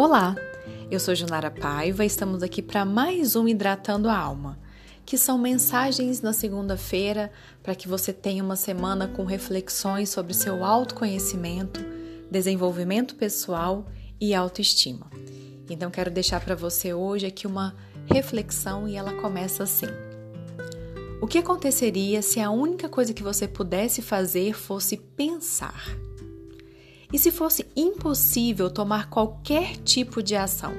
Olá, eu sou Junara Paiva e estamos aqui para mais um Hidratando a Alma, que são mensagens na segunda-feira para que você tenha uma semana com reflexões sobre seu autoconhecimento, desenvolvimento pessoal e autoestima. Então quero deixar para você hoje aqui uma reflexão e ela começa assim. O que aconteceria se a única coisa que você pudesse fazer fosse pensar? E se fosse impossível tomar qualquer tipo de ação?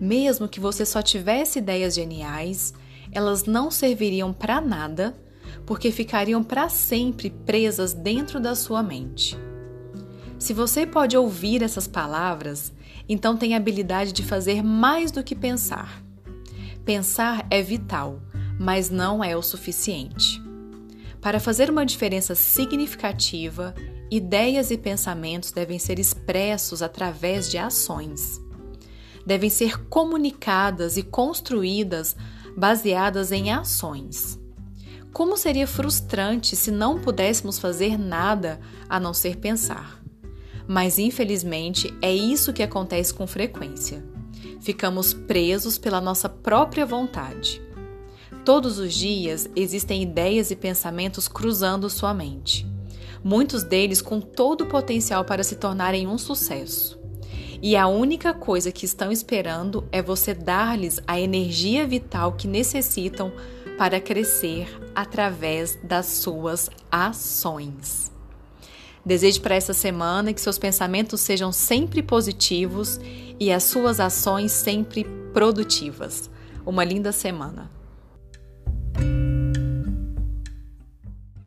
Mesmo que você só tivesse ideias geniais, elas não serviriam para nada, porque ficariam para sempre presas dentro da sua mente. Se você pode ouvir essas palavras, então tem a habilidade de fazer mais do que pensar. Pensar é vital, mas não é o suficiente. Para fazer uma diferença significativa, ideias e pensamentos devem ser expressos através de ações. Devem ser comunicadas e construídas baseadas em ações. Como seria frustrante se não pudéssemos fazer nada a não ser pensar? Mas infelizmente é isso que acontece com frequência. Ficamos presos pela nossa própria vontade. Todos os dias existem ideias e pensamentos cruzando sua mente, muitos deles com todo o potencial para se tornarem um sucesso. E a única coisa que estão esperando é você dar-lhes a energia vital que necessitam para crescer através das suas ações. Desejo para essa semana que seus pensamentos sejam sempre positivos e as suas ações sempre produtivas. Uma linda semana.